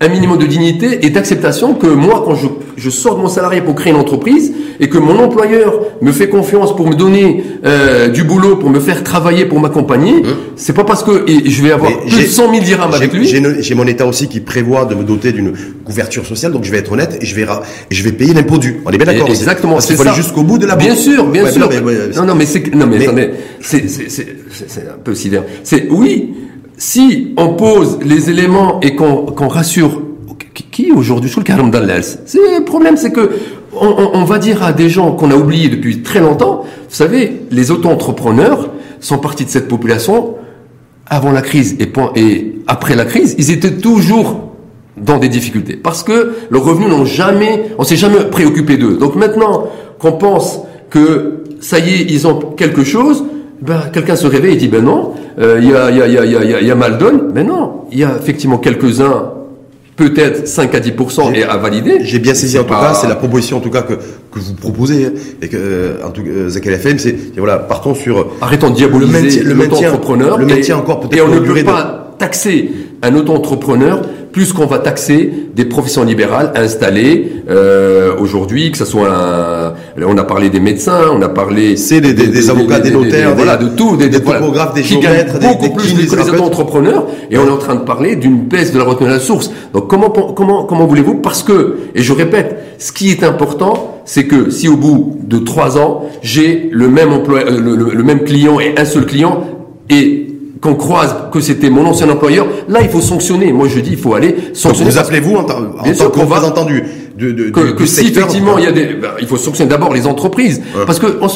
un minimum de dignité et d'acceptation que moi, quand je, je, sors de mon salarié pour créer une entreprise et que mon employeur me fait confiance pour me donner euh, du boulot, pour me faire travailler, pour m'accompagner, mmh. c'est pas parce que et je vais avoir plus de 100 000 dirhams avec lui. J'ai mon État aussi qui prévoit de me doter d'une couverture sociale, donc je vais être honnête et je vais, je vais payer l'impôt dû. On est bien d'accord Exactement. c'est ça. jusqu'au bout de la Bien sûr, bien sûr. non, non, mais c'est non, mais, mais... c'est un peu sidérant. C'est oui si on pose les éléments et qu'on rassure qui aujourd'hui sur le le problème, c'est que on, va dire à des gens qu'on a oubliés depuis très longtemps. Vous savez, les auto-entrepreneurs sont partis de cette population avant la crise et, et après la crise, ils étaient toujours dans des difficultés parce que leurs revenus n'ont jamais, on s'est jamais préoccupé d'eux. Donc maintenant qu'on pense que ça y est, ils ont quelque chose, ben, quelqu'un se réveille et dit ben non, il y, a, y, a, y, a, y a mal donne. Ben non, il y a effectivement quelques-uns, peut-être 5 à 10% et à valider. J'ai bien saisi en tout cas, c'est la proposition en tout cas que, que vous proposez hein, et que en tout cas Zachary FM, c'est voilà, partons sur arrêtons de diaboliser le maintien, entrepreneur le maintien encore peut-être et on ne peut pas taxer un auto-entrepreneur plus qu'on va taxer des professions libérales installées euh, aujourd'hui, que ce soit un, on a parlé des médecins, on a parlé c'est des, des, avocats, des, notaires, voilà, de tout, des, des topographes, des géomètres, beaucoup plus que les entrepreneurs, et on est en train de parler d'une baisse de la retenue à la source. Donc comment comment comment voulez-vous? Parce que et je répète, ce qui est important, c'est que si au bout de trois ans j'ai le même emploi, euh, le, le même client et un seul client et qu'on croise que c'était mon ancien employeur, là il faut sanctionner. Moi je dis il faut aller sanctionner. vous appelez-vous en, tant que représentant du, de, que, que si effectivement il y a des, ben, il faut sanctionner d'abord les entreprises parce que on,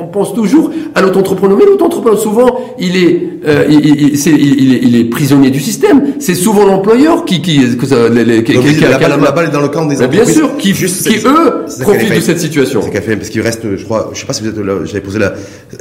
on pense toujours à l'auto-entrepreneur. Mais l'auto-entrepreneur, souvent, il est, euh, il, il, est, il, est, il, est, prisonnier du système. C'est souvent l'employeur qui, qui, que ça, les, les, qui, qui, qui, la, la, balle est dans le camp des entreprises. Bien sûr, qui, Juste, qui eux, profitent de cette situation. C'est fait, parce qu'il reste, je crois, je sais pas si vous êtes là, j'avais posé la,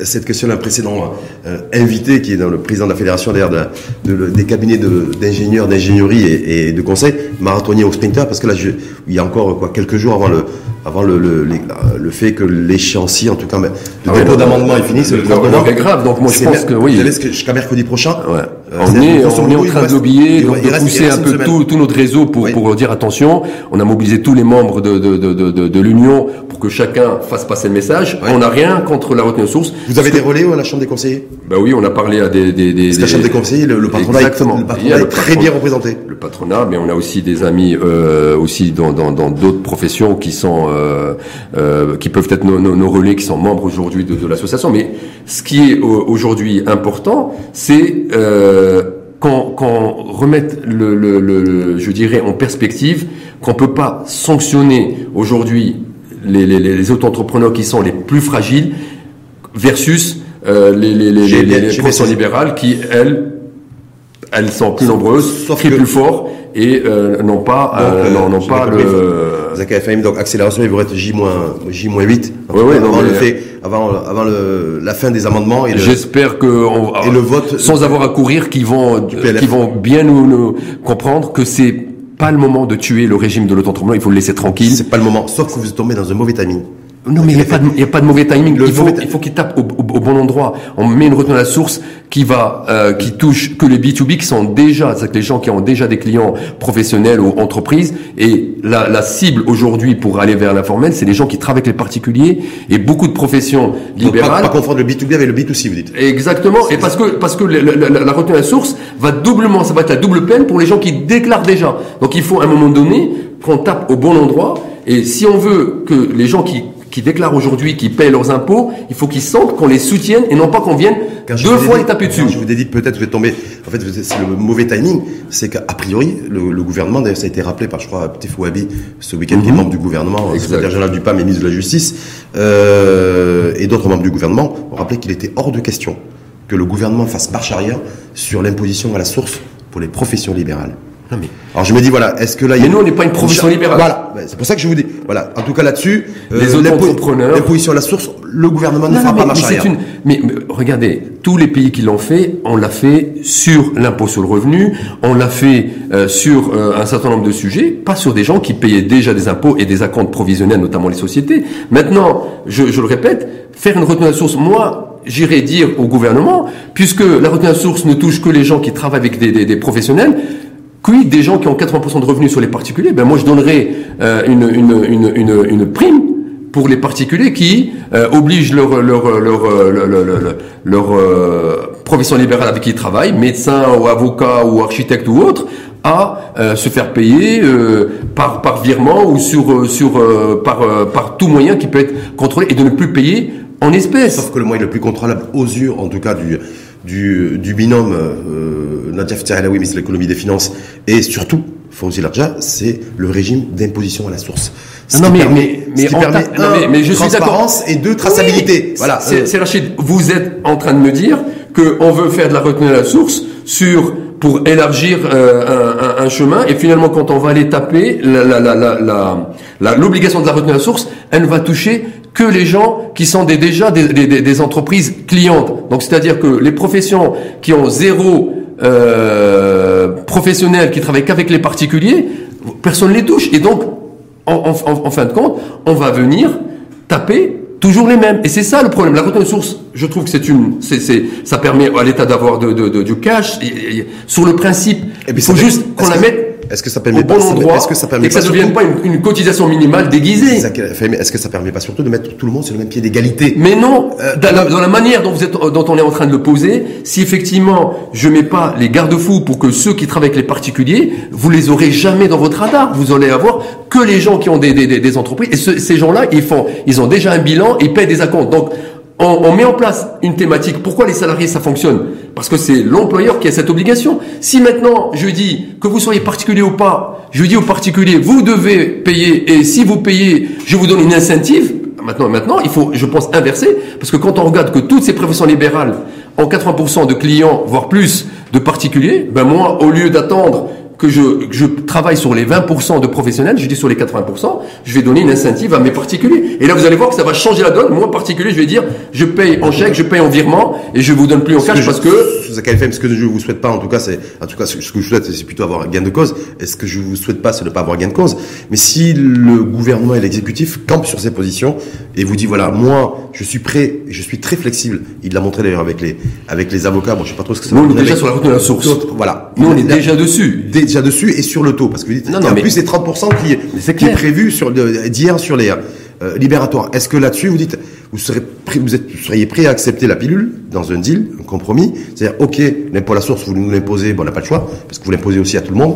cette question à un précédent euh, invité, qui est dans le président de la fédération d'ailleurs de, de, des cabinets d'ingénieurs, d'ingénierie et, et, de conseil, marathonnier au sprinter, parce que là, je, il y a encore quoi quelques jours avant le avant le, le, le, fait que l'échéancier, en tout cas, le ah dépôt d'amendement est fini, c'est le 30 novembre. Grave, donc moi je pense que oui. Jusqu'à mercredi prochain? Euh, on est, on est en train de lobbyer, donc de pousser un peu tout, tout notre réseau pour, Oui. pour dire attention. On a mobilisé tous les membres de, de, de, de, de- l'Union pour que chacun fasse passer le message. Oui. On n'a rien contre la retenue de source. Vous avez des relais à la Chambre des conseillers? Bah oui, on a parlé à des... des, des que la des- Chambre des conseillers, le, le patronat, est- Exactement. le Il y patronat est le très patron- bien représenté. le patronat, mais on a aussi des amis euh, aussi dans dans dans d'autres professions qui sont euh, euh, qui peuvent être nos, nos, nos relais, qui sont membres aujourd'hui de, de l'association. Mais ce qui est au- aujourd'hui important, c'est euh, qu'on qu'on remette le, le, le, le- je dirais en perspective qu'on peut pas sanctionner aujourd'hui les, les, les auto-entrepreneurs qui sont les plus fragiles versus euh, les, les, professions libérales qui, elles, elles sont plus nombreuses, sauf plus fort et euh, n'ont pas, euh, Donc, n'ont- n'ont j'ai pas le... Donc accélération, il vous être J-, J-8. Ouais, ouais, non, avant, le fait, avant, avant le, la fin des amendements et le, J'espère que on, et le vote. sans avoir à courir, qu'ils vont, qu'ils vont bien nous, nous comprendre que c'est pas le moment de tuer le régime de l'auto-entrepreneur. Il faut le laisser tranquille. C'est pas le moment. Sauf que vous tombez dans un mauvais timing. Non, mais il n'y a, a pas de mauvais timing. Le il faut, mauvais- il faut qu'il tape au, au- au bon endroit. On met une retenue à la source qui va, euh, qui touche que les B2B qui sont déjà, c'est-à-dire les gens qui ont déjà des clients professionnels ou entreprises. Et la, la cible aujourd'hui pour aller vers l'informel, c'est les gens qui travaillent avec les particuliers et beaucoup de professions Donc, pas, libérales. pas confondre le B2B avec le B2C, vous dites. Exactement, et parce que parce que la, la- la- la retenue à la source va doublement, ça va être la double peine pour les gens qui déclarent déjà. Donc il faut à un moment donné qu'on tape au bon endroit. Et si on veut que les gens qui qui déclarent aujourd'hui, qui paient leurs impôts, il faut qu'ils sentent qu'on les soutienne et non pas qu'on vienne deux fois les taper dessus. Je vous ai dit peut-être que vous êtes tombé. En fait, c'est le mauvais timing. C'est qu'a priori, le, le gouvernement, d'ailleurs, ça a été rappelé par, je crois, Tefouabi, ce week-end, qui est membre du gouvernement, Mhm. Exact. secrétaire général du PAM et ministre de la Justice, euh, et d'autres membres du gouvernement, ont rappelé qu'il était hors de question que le gouvernement fasse marche arrière sur l'imposition à la source pour les professions libérales. Non, mais- Alors je me dis voilà, est-ce que là il y a Mais nous, on n'est pas une profession libérale. Voilà, c'est pour ça que je vous dis. Voilà, en tout cas là-dessus, euh, Les à la source, le gouvernement ne Non, fera non, pas mais, marche mais c'est arrière. une. Mais, mais regardez, tous les pays qui l'ont fait, on l'a fait sur l'impôt sur le revenu, on l'a fait euh, sur euh, un certain nombre de sujets, pas sur des gens qui payaient déjà des impôts et des acomptes provisionnels, notamment les sociétés. Maintenant, je, je le répète, faire une retenue à la source, moi, j'irai dire au gouvernement, puisque la retenue à la source ne touche que les gens qui travaillent avec des, des, des professionnels. Quid des gens qui ont 80% de revenus sur les particuliers Ben moi, je donnerais euh, une, une, une, une, prime pour les particuliers qui euh, obligent leur leur euh, profession libérale avec qui ils travaillent, médecin ou avocat ou architecte ou autre, à se faire payer par par virement ou sur sur par par tout moyen qui peut être contrôlé et de ne plus payer en espèces. Sauf que le moyen le plus contrôlable aux yeux, en tout cas, du, du, du binôme euh, Nadjaf Tsahelaoui, ministre de l'économie des finances, et surtout Fawzi Larja, c'est le régime d'imposition à la source. Ce non, qui mais- permet, mais- ce mais qui permet, ta- non, un, mais- mais je suis transparence et deux, traçabilité. Oui, voilà. C'est Rachid, vous êtes en train de me dire que on veut faire de la retenue à la source sur pour élargir euh, un, un- un chemin et finalement quand on va aller taper la- la- la- la- l'obligation de la retenue à la source, elle ne va toucher que les gens qui sont des- déjà des, des- des- des entreprises clientes. Donc c'est-à-dire que les professions qui ont zéro euh, professionnel qui travaillent qu'avec les particuliers, personne ne les touche. Et donc, en, en- en- en fin de compte, on va venir taper toujours les mêmes. Et c'est ça le problème. La retenue de source, je trouve que c'est une, c'est, c'est, ça permet à l'État d'avoir de, de- de- du cash. Et- et- sur le principe, il faut juste qu'on la mette Est-ce que ça au permet bon pas, endroit est-ce que ça permet et que ça ne devienne pas une, une cotisation minimale déguisée. Fahmy, Est-ce que ça permet pas surtout de mettre tout le monde sur le même pied d'égalité? Mais non, Euh, dans, la, dans la manière dont, vous êtes, dont on est en train de le poser, si effectivement je mets pas les garde-fous pour que ceux qui travaillent avec les particuliers, vous les aurez jamais dans votre radar. Vous allez avoir que les gens qui ont des, des, des- des entreprises. Et ce- ces gens-là, ils font, ils ont déjà un bilan, ils paient des acomptes. Donc on, met en place une thématique. Pourquoi les salariés ça fonctionne? Parce que c'est l'employeur qui a cette obligation. Si maintenant je dis que vous soyez particulier ou pas, je dis aux particuliers vous devez payer et si vous payez, je vous donne une incentive. Maintenant, maintenant, il faut, je pense, inverser, parce que quand on regarde que toutes ces professions libérales ont 80% de clients, voire plus, de particuliers, ben moi, au lieu d'attendre que je, que je travaille sur les 20% de professionnels, je dis sur les 80%, je vais donner une incentive à mes particuliers. Et là, vous allez voir que ça va changer la donne. Moi, particulier, je vais dire, je paye en chèque, je paye en virement, et je vous donne plus en cash parce que Fahmy, ce que je vous souhaite pas, en tout cas, c'est, en tout cas, ce que je souhaite, c'est plutôt avoir gain de cause. Et ce que je vous souhaite pas, c'est de pas avoir gain de cause. Mais si le gouvernement et l'exécutif campent sur ces positions et vous dit, voilà, moi, je suis prêt, je suis très flexible. Il l'a montré d'ailleurs avec les, avec les avocats. Bon, je sais pas trop ce que ça Nous, on est déjà avec- sur la retenue à la source. Voilà. Nous, on est déjà dessus. Déjà dessus et sur le taux parce que vous dites, Non, non, en mais- plus c'est 30% qui, est- c'est qui est prévu sur le- d'hier sur les euh, libératoires. Est-ce que là-dessus vous dites vous serez prêt, vous, êtes, vous seriez prêt à accepter la pilule dans un deal, un compromis, c'est-à-dire ok l'impôt à la source vous nous l'imposez, bon on n'a pas le choix parce que vous l'imposez aussi à tout le monde.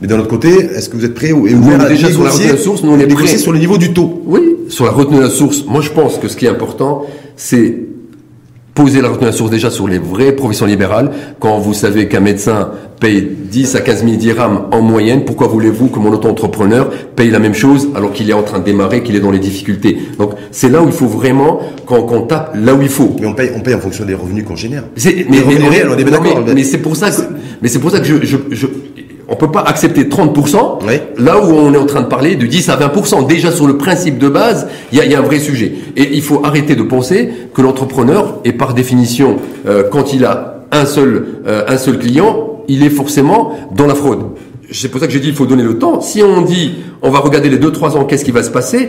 Mais d'un autre côté, est-ce que vous êtes prêt ou ouvert déjà sur la retenue à source, nous, on est prêt. sur le niveau du taux? Oui, sur la retenue à la source, moi je pense que ce qui est important, c'est poser la retenue à la source déjà sur les vraies professions libérales. Quand vous savez qu'un médecin paye 10 à 15 000 dirhams en moyenne, pourquoi voulez-vous que mon auto-entrepreneur paye la même chose alors qu'il est en train de démarrer, qu'il est dans les difficultés? Donc c'est là où il faut vraiment qu'on qu'on tape là où il faut. Mais on paye, on paye en fonction des revenus qu'on génère. Mais, mais- c'est pour ça que, mais c'est pour ça que je, je, je- on peut pas accepter 30%, Oui. là où on est en train de parler de 10 à 20%. Déjà sur le principe de base, il y a, il y a un vrai sujet. Et il faut arrêter de penser que l'entrepreneur est par définition, euh, quand il a un seul, euh, un seul client, il est forcément dans la fraude. C'est pour ça que j'ai dit il faut donner le temps. Si on dit on va regarder les 2-3 ans, qu'est-ce qui va se passer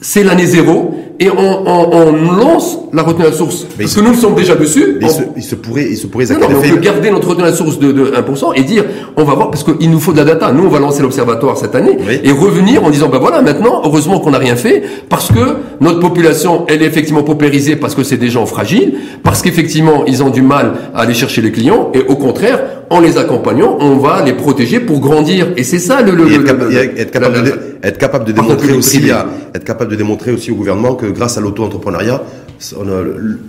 c'est l'année zéro et on, on, on lance la retenue à la source. Mais Parce que nous sommes déjà dessus. Mais il On- se, il se pourrait, il se pourrait, non, non, mais on peut garder notre retenue à la source de, de 1% et dire, on va voir, parce qu'il nous faut de la data. Nous, on va lancer l'observatoire cette année Oui. et revenir en disant, ben voilà, maintenant, heureusement qu'on n'a rien fait, parce que notre population, elle est effectivement paupérisée parce que c'est des gens fragiles, parce qu'effectivement, ils ont du mal à aller chercher les clients, et au contraire, en les accompagnant, on va les protéger pour grandir. Et c'est ça le, le, Et le- être, capa- le- et être capable, la- de, être capable démontrer aussi privé. à, être capable de démontrer aussi au gouvernement que grâce à l'auto-entrepreneuriat, on a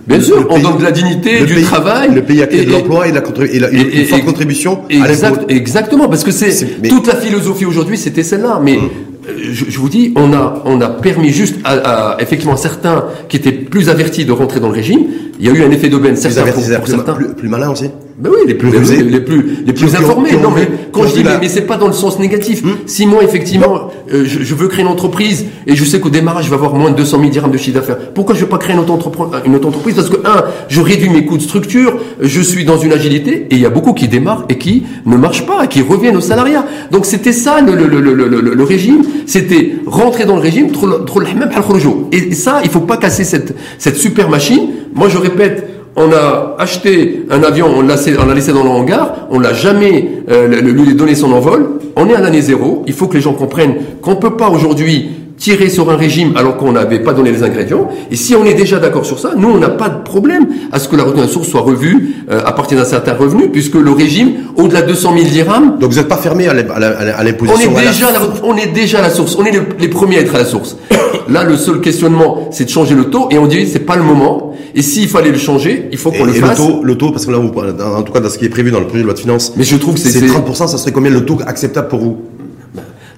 Bien sûr, on donne de la dignité, du pays- travail, Le pays a créé et- de l'emploi et, de la contrib- et, la- une, et- forte contribution Exact, exactement, parce que c'est toute la philosophie aujourd'hui, c'était celle-là. Mais euh, je, je vous dis, on a, on a permis juste à, à, effectivement certains qui étaient plus avertis de rentrer dans le régime. Il y a eu un effet d'aubaine, certains pour, plus, certains. plus, plus malin aussi. Ben oui, les plus, les, plus, les plus informés. ont non, mais quand je dis, mais, mais c'est pas dans le sens négatif. Si moi, effectivement, euh, je, je veux créer une entreprise et je sais qu'au démarrage, je vais avoir moins de 200 000 dirhams de chiffre d'affaires. Pourquoi je vais pas créer une une auto-entreprise Parce que, un, je réduis mes coûts de structure, je suis dans une agilité et il y a beaucoup qui démarrent et qui ne marchent pas, qui reviennent au salariat. Donc c'était ça le, le, le, le, régime, c'était rentrer dans le régime, et et ça, il faut pas casser cette, cette super machine. Moi, je répète, on a acheté un avion, on l'a laissé, dans le hangar, on l'a jamais euh, lui donné son envol. On est à l'année zéro. Il faut que les gens comprennent qu'on peut pas aujourd'hui tirer sur un régime alors qu'on n'avait pas donné les ingrédients. Et si on est déjà d'accord sur ça, nous on n'a pas de problème à ce que la retenue à la source soit revue euh, à partir d'un certain revenu, puisque le régime, au-delà de 200 000 dirhams, Donc vous n'êtes pas fermé à l'im- à la- à la- à on l'imposition. est déjà, à la, on est déjà à la source. On est le- les premiers à être à la source. Là, le seul questionnement, c'est de changer le taux, et on dit c'est pas le moment. Et s'il fallait le changer, il faut qu'on le et le taux, le taux, parce que là, vous, en tout cas, dans ce qui est prévu dans le projet de loi de finances, Mais je trouve que c'est- 30%, ça serait combien le taux acceptable pour vous?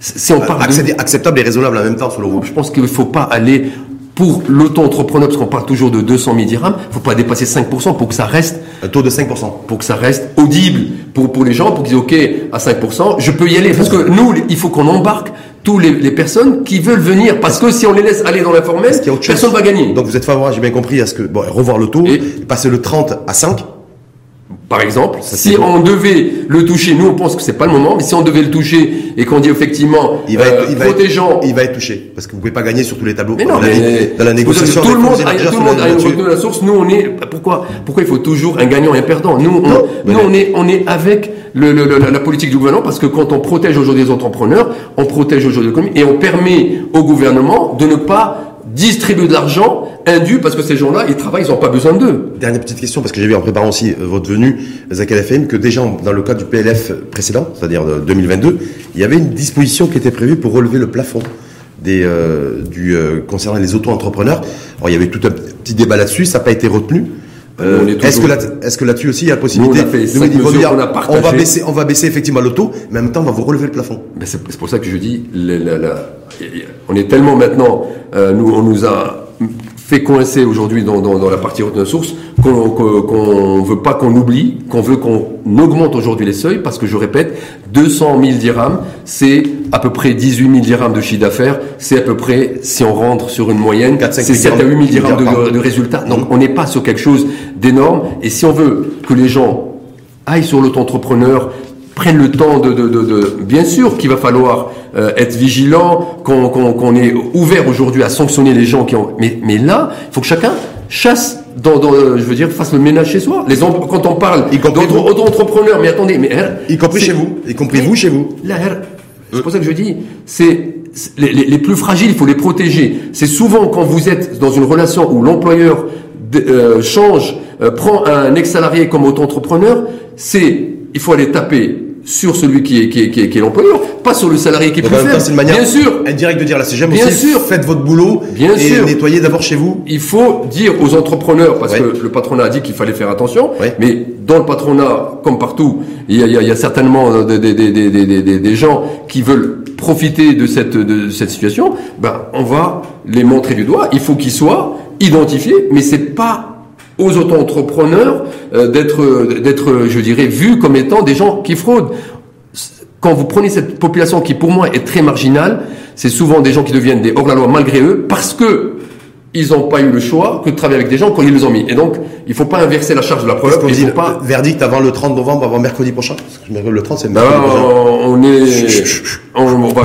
Si on parle de- Acceptable et raisonnable en même temps, selon vous je pense qu'il ne faut pas aller pour l'auto-entrepreneur, parce qu'on parle toujours de 200 000 dirhams, il ne faut pas dépasser 5% pour que ça reste, Un taux de 5%. pour que ça reste audible pour, pour les gens, pour qu'ils disent, OK, à 5%, je peux y aller. Parce que nous, il faut qu'on embarque tous les, les personnes qui veulent venir. Parce que si on les laisse aller dans l'informel, personne ne va gagner. Donc vous êtes favorable, j'ai bien compris, à ce que, bon, revoir le taux, Et- passer le 30 à 5, Par exemple, si on devait le toucher, nous on pense que c'est pas le moment, mais si on devait le toucher et qu'on dit effectivement il va, euh, être, il, va protégeant, être, il va être touché. Parce que vous pouvez pas gagner sur tous les tableaux. mais non, on l'a mais dans la négociation. tout le monde, a, tout le on monde a une à la source. Nous on est pourquoi pourquoi il faut toujours un gagnant et un perdant? Nous on, Non, nous mais- on est on est avec le, le- le- la politique du gouvernement parce que quand on protège aujourd'hui les entrepreneurs, on protège aujourd'hui l'économie et on permet au gouvernement de ne pas distribuer de l'argent indu parce que ces gens-là ils travaillent, ils n'ont pas besoin d'eux. Dernière petite question, parce que j'ai vu en préparant aussi euh, votre venue, Zach FM, que déjà dans le cadre du PLF précédent, c'est-à-dire de 2022, il y avait une disposition qui était prévue pour relever le plafond des, euh, euh, concernant les auto-entrepreneurs. Alors il y avait tout un petit débat là-dessus, ça n'a pas été retenu. Euh, est-ce que là, là-dessus aussi il y a la possibilité Nous, on a fait de- dire, a on va baisser, on va baisser effectivement le taux, mais en même temps on va vous relever le plafond. Ben, c'est pour ça que je dis, le- la- la- on est tellement maintenant, euh, nous, on nous a fait coincer aujourd'hui dans, dans, dans la partie retenue de source qu'on qu'on- qu'on veut pas qu'on oublie, qu'on veut qu'on augmente aujourd'hui les seuils parce que je répète, 200 000 dirhams, c'est à peu près 18 000 dirhams de chiffre d'affaires, c'est à peu près, si on rentre sur une moyenne, 4, 5 c'est 7 à 8 000 dirhams de, de résultats. Donc Mhm. on n'est pas sur quelque chose d'énorme et si on veut que les gens aillent sur l'auto-entrepreneur, prennent le temps de, de, de, de- bien sûr qu'il va falloir euh, être vigilant, qu'on est ouvert aujourd'hui à sanctionner les gens qui ont, mais mais là, il faut que chacun chasse dans, dans euh, je veux dire fasse le ménage chez soi. Les quand on parle d'autres vous. auto-entrepreneurs, mais attendez, mais hein, Y compris chez vous, y compris vous chez vous. Là, hein, c'est pour ça que je dis, c'est les, plus fragiles, il faut les protéger. C'est souvent quand vous êtes dans une relation où l'employeur euh, change, euh, prend un ex-salarié comme auto-entrepreneur, c'est il faut aller taper sur celui qui est, qui est, qui est, qui est l'employeur, pas sur le salarié qui est Donc plus en même temps, faible. c'est une manière Bien sûr, indirecte de dire là, c'est jamais Bien aussi, sûr. faites votre boulot Bien et sûr. nettoyez d'abord chez vous. il faut dire aux entrepreneurs, parce Ouais. que le patronat a dit qu'il fallait faire attention, Ouais. mais dans le patronat, comme partout, il y a, il y a- il y a certainement euh, des, des, des, des, des, des- des gens qui veulent profiter de cette, de cette situation, ben, on va les montrer du doigt. Il faut qu'ils soient identifiés, mais c'est pas aux auto-entrepreneurs euh, d'être, d'être, je dirais, vus comme étant des gens qui fraudent quand vous prenez cette population qui pour moi est très marginale, c'est souvent des gens qui deviennent des hors-la-loi malgré eux parce que ils n'ont pas eu le choix que de travailler avec des gens quand ils les ont mis. Et donc, il faut pas inverser la charge de la preuve. Il faut pas. verdict avant le 30 novembre, avant mercredi prochain? Parce que le 30 c'est Ben, mercredi prochain. on est, on, on va